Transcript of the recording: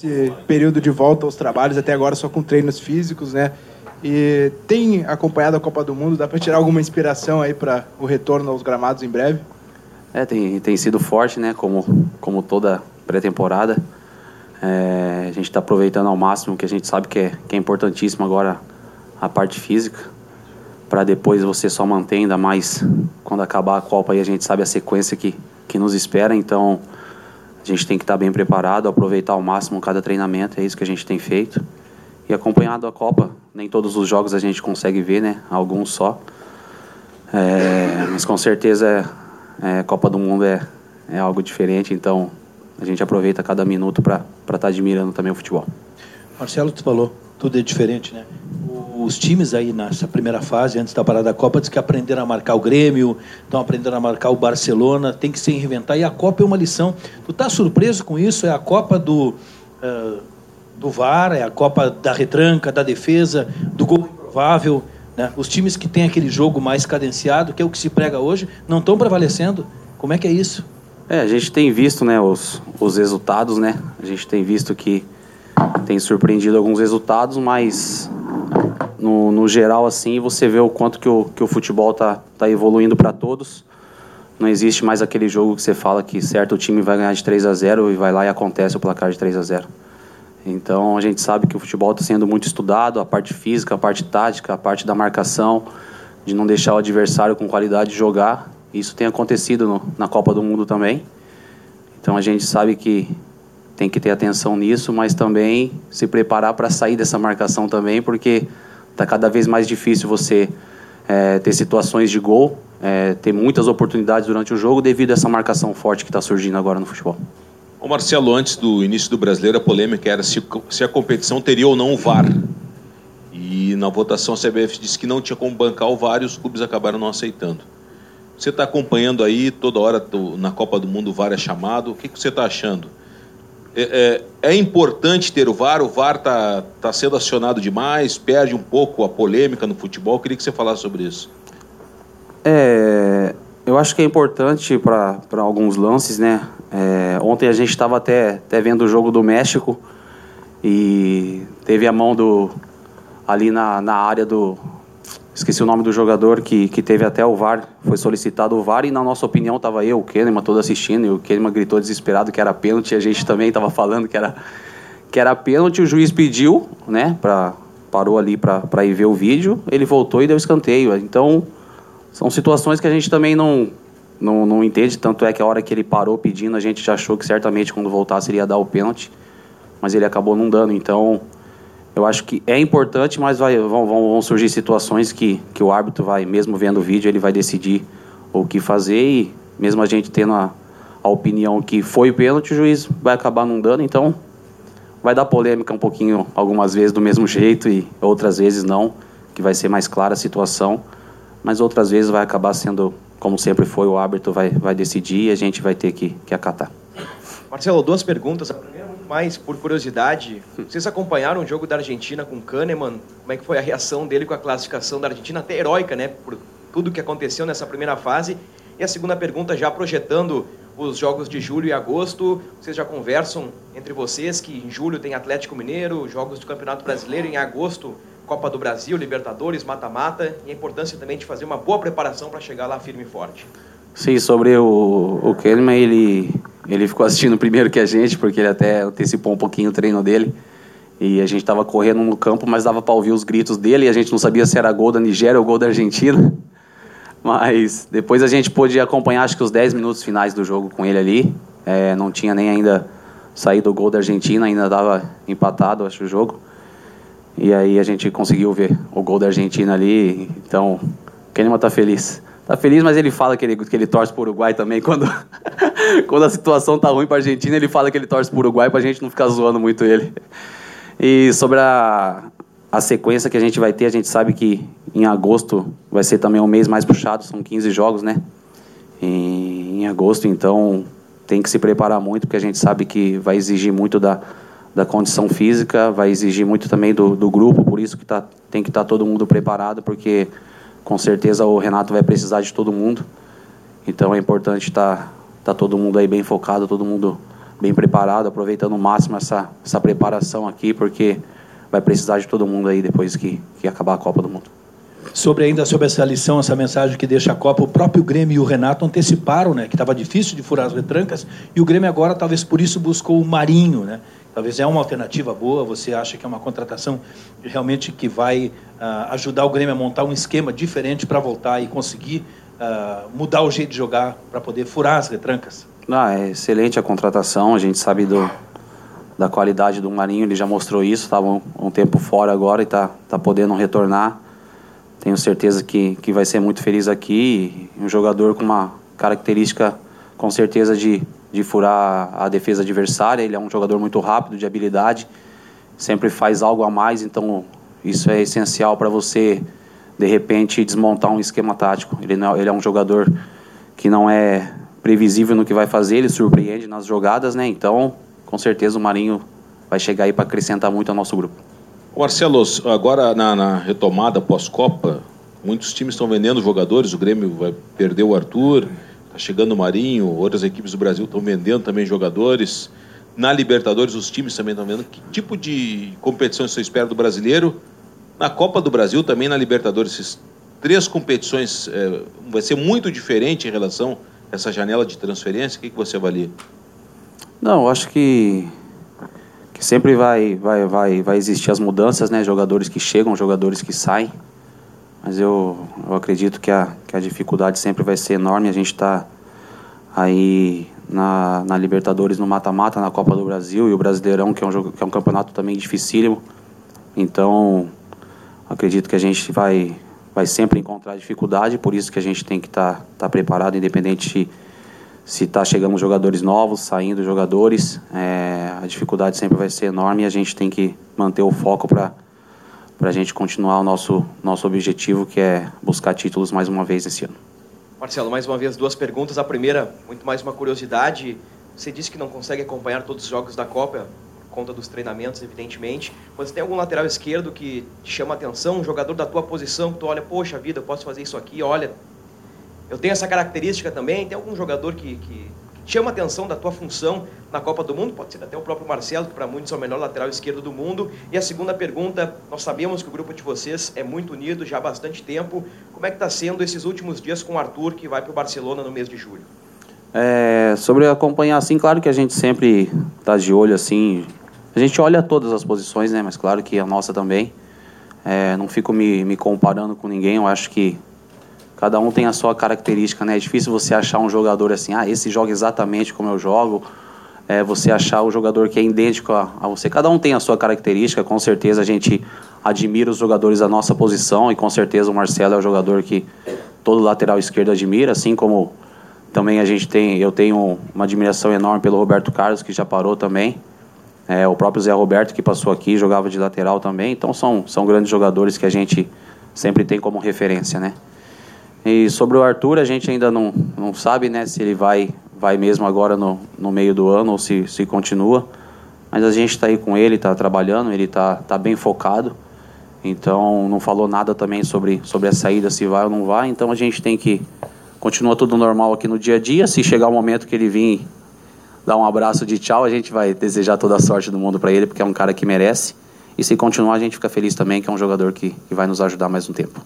esse período de volta aos trabalhos, até agora só com treinos físicos, né? E tem acompanhado a Copa do Mundo? Dá para tirar alguma inspiração aí para o retorno aos gramados em breve? É, tem, tem sido forte, né? Como, como toda pré-temporada. É, a gente está aproveitando ao máximo, que a gente sabe que é, que é importantíssimo agora a parte física, para depois você só manter ainda mais quando acabar a Copa e a gente sabe a sequência que, que nos espera. Então a gente tem que estar bem preparado, aproveitar ao máximo cada treinamento, é isso que a gente tem feito. E acompanhado a Copa, nem todos os jogos a gente consegue ver, né? Alguns só. É, mas com certeza é, Copa do Mundo é, é algo diferente, então a gente aproveita cada minuto para estar tá admirando também o futebol. Marcelo, tu falou, tudo é diferente, né? Os times aí nessa primeira fase, antes da parada da Copa, diz que aprenderam a marcar o Grêmio, estão aprendendo a marcar o Barcelona, tem que se reinventar. E a Copa é uma lição. Tu tá surpreso com isso? É a Copa do, uh, do VAR, é a Copa da retranca, da defesa, do gol improvável. Né? Os times que têm aquele jogo mais cadenciado, que é o que se prega hoje, não estão prevalecendo. Como é que é isso? É, a gente tem visto né, os, os resultados, né? A gente tem visto que tem surpreendido alguns resultados, mas no, no geral, assim, você vê o quanto que o, que o futebol tá, tá evoluindo para todos. Não existe mais aquele jogo que você fala que certo time vai ganhar de 3 a 0 e vai lá e acontece o placar de 3 a 0 Então a gente sabe que o futebol está sendo muito estudado, a parte física, a parte tática, a parte da marcação, de não deixar o adversário com qualidade de jogar. Isso tem acontecido no, na Copa do Mundo também. Então a gente sabe que tem que ter atenção nisso, mas também se preparar para sair dessa marcação também, porque está cada vez mais difícil você é, ter situações de gol, é, ter muitas oportunidades durante o jogo devido a essa marcação forte que está surgindo agora no futebol. O Marcelo, antes do início do Brasileiro, a polêmica era se, se a competição teria ou não o VAR. E na votação a CBF disse que não tinha como bancar o VAR e os clubes acabaram não aceitando. Você está acompanhando aí toda hora na Copa do Mundo o VAR é chamado. O que, que você está achando? É, é, é, importante ter o VAR, o VAR está tá sendo acionado demais, perde um pouco a polêmica no futebol. Eu queria que você falasse sobre isso. É, eu acho que é importante para alguns lances, né? É, ontem a gente estava até, até vendo o jogo do México e teve a mão do ali na, na área do, Esqueci o nome do jogador que, que teve até o VAR, foi solicitado o VAR e na nossa opinião estava eu, o Kahneman, todo assistindo, e o Kahneman gritou desesperado que era pênalti, a gente também estava falando que era, que era pênalti, o juiz pediu, né, pra, parou ali para ir ver o vídeo, ele voltou e deu escanteio. Então, são situações que a gente também não, não, não entende, tanto é que a hora que ele parou pedindo, a gente já achou que certamente quando voltasse ele ia dar o pênalti, mas ele acabou não dando, então eu acho que é importante, mas vai, vão, vão, surgir situações que, que o árbitro vai, mesmo vendo o vídeo, ele vai decidir o que fazer e mesmo a gente tendo a, a opinião que foi pênalti, o juiz vai acabar não dando, então vai dar polêmica um pouquinho algumas vezes do mesmo jeito e outras vezes não, que vai ser mais clara a situação, mas outras vezes vai acabar sendo como sempre foi, o árbitro vai, vai decidir e a gente vai ter que, que acatar. Marcelo, duas perguntas. A primeira mais por curiosidade, vocês acompanharam o jogo da Argentina com Kahneman? Como é que foi a reação dele com a classificação da Argentina, até heróica, né? Por tudo que aconteceu nessa primeira fase. E a segunda pergunta, já projetando os jogos de julho e agosto, vocês já conversam entre vocês que em julho tem Atlético Mineiro, jogos do Campeonato Brasileiro, em agosto Copa do Brasil, Libertadores, mata-mata, e a importância também de fazer uma boa preparação para chegar lá firme e forte. Sim, sobre o, o Kahneman, ele ele ficou assistindo primeiro que a gente, porque ele até antecipou um pouquinho o treino dele. E a gente estava correndo no campo, mas dava para ouvir os gritos dele e a gente não sabia se era gol da Nigéria ou gol da Argentina. Mas depois a gente pôde acompanhar, acho que os 10 minutos finais do jogo com ele ali. É, não tinha nem ainda saído o gol da Argentina, ainda estava empatado, acho, o jogo. E aí a gente conseguiu ver o gol da Argentina ali. Então, Kahneman está feliz tá feliz, mas ele fala que ele, que ele torce pro Uruguai também. Quando, quando a situação tá ruim pra Argentina, ele fala que ele torce pro Uruguai pra gente não ficar zoando muito ele. E sobre a, a sequência que a gente vai ter, a gente sabe que em agosto vai ser também um mês mais puxado, são 15 jogos, né? Em, agosto, então tem que se preparar muito, porque a gente sabe que vai exigir muito da, da condição física, vai exigir muito também do, do grupo, por isso que tá, tem que estar tá todo mundo preparado, porque com certeza o Renato vai precisar de todo mundo. Então é importante estar tá, tá todo mundo aí bem focado, todo mundo bem preparado, aproveitando o máximo essa, essa preparação aqui, porque vai precisar de todo mundo aí depois que, que acabar a Copa do Mundo. Sobre ainda sobre essa lição, essa mensagem que deixa a Copa, o próprio Grêmio e o Renato anteciparam, né, que estava difícil de furar as retrancas, e o Grêmio agora talvez por isso buscou o Marinho, né? Talvez é uma alternativa boa, você acha que é uma contratação realmente que vai uh, ajudar o Grêmio a montar um esquema diferente para voltar e conseguir uh, mudar o jeito de jogar para poder furar as retrancas? Ah, é excelente a contratação, a gente sabe do, da qualidade do Marinho, ele já mostrou isso, estava um, um, tempo fora agora e está tá podendo retornar. Tenho certeza que, que vai ser muito feliz aqui, um jogador com uma característica com certeza de de furar a defesa adversária. Ele é um jogador muito rápido, de habilidade, sempre faz algo a mais, então isso é essencial para você, de repente, desmontar um esquema tático. Ele, não, ele é um jogador que não é previsível no que vai fazer, ele surpreende nas jogadas, né? Então, com certeza o Marinho vai chegar aí para acrescentar muito ao nosso grupo. Marcelo, agora na, na retomada pós-Copa, muitos times estão vendendo jogadores, o Grêmio vai perder o Arthur, Está chegando o Marinho, outras equipes do Brasil estão vendendo também jogadores. Na Libertadores, os times também estão vendo. Que tipo de competição você espera do brasileiro? Na Copa do Brasil, também na Libertadores, essas três competições é, vai ser muito diferente em relação a essa janela de transferência? O que, que você avalia? Não, acho que, que sempre vai, vai, vai, vai existir as mudanças, né? Jogadores que chegam, jogadores que saem. Mas eu, eu acredito que a, que a dificuldade sempre vai ser enorme. A gente está aí na, na Libertadores no mata-mata, na Copa do Brasil e o Brasileirão, que é um, jogo, que é um campeonato também dificílimo. Então, acredito que a gente vai, vai sempre encontrar dificuldade, por isso que a gente tem que estar tá, tá preparado, independente se está chegando jogadores novos, saindo jogadores. É, a dificuldade sempre vai ser enorme e a gente tem que manter o foco para para a gente continuar o nosso, nosso objetivo, que é buscar títulos mais uma vez esse ano. Marcelo, mais uma vez duas perguntas. A primeira, muito mais uma curiosidade. Você disse que não consegue acompanhar todos os jogos da Copa, por conta dos treinamentos, evidentemente. Mas tem algum lateral esquerdo que te chama a atenção, um jogador da tua posição, que tu olha, poxa vida, eu posso fazer isso aqui, olha, eu tenho essa característica também. Tem algum jogador que, que, chama a atenção da tua função na Copa do Mundo? Pode ser até o próprio Marcelo, que para muitos é o melhor lateral esquerdo do mundo. E a segunda pergunta, nós sabemos que o grupo de vocês é muito unido já há bastante tempo. Como é que está sendo esses últimos dias com o Arthur, que vai para o Barcelona no mês de julho? É, sobre acompanhar assim, claro que a gente sempre está de olho assim. A gente olha todas as posições, né? Mas claro que a nossa também. É, não fico me, me comparando com ninguém. Eu acho que Cada um tem a sua característica, né? É difícil você achar um jogador assim, ah, esse joga exatamente como eu jogo. É, você achar o jogador que é idêntico a, a, você. Cada um tem a sua característica. Com certeza a gente admira os jogadores da nossa posição e com certeza o Marcelo é o jogador que todo lateral esquerdo admira, assim como também a gente tem, eu tenho uma admiração enorme pelo Roberto Carlos que já parou também. É, o próprio Zé Roberto que passou aqui jogava de lateral também. Então são, são grandes jogadores que a gente sempre tem como referência, né? E sobre o Arthur, a gente ainda não, não sabe né, se ele vai, vai mesmo agora no, no meio do ano ou se, se continua. Mas a gente está aí com ele, está trabalhando, ele está tá bem focado. Então não falou nada também sobre, sobre a saída, se vai ou não vai. Então a gente tem que. Continua tudo normal aqui no dia a dia. Se chegar o momento que ele vir dar um abraço de tchau, a gente vai desejar toda a sorte do mundo para ele, porque é um cara que merece. E se continuar, a gente fica feliz também, que é um jogador que, que vai nos ajudar mais um tempo.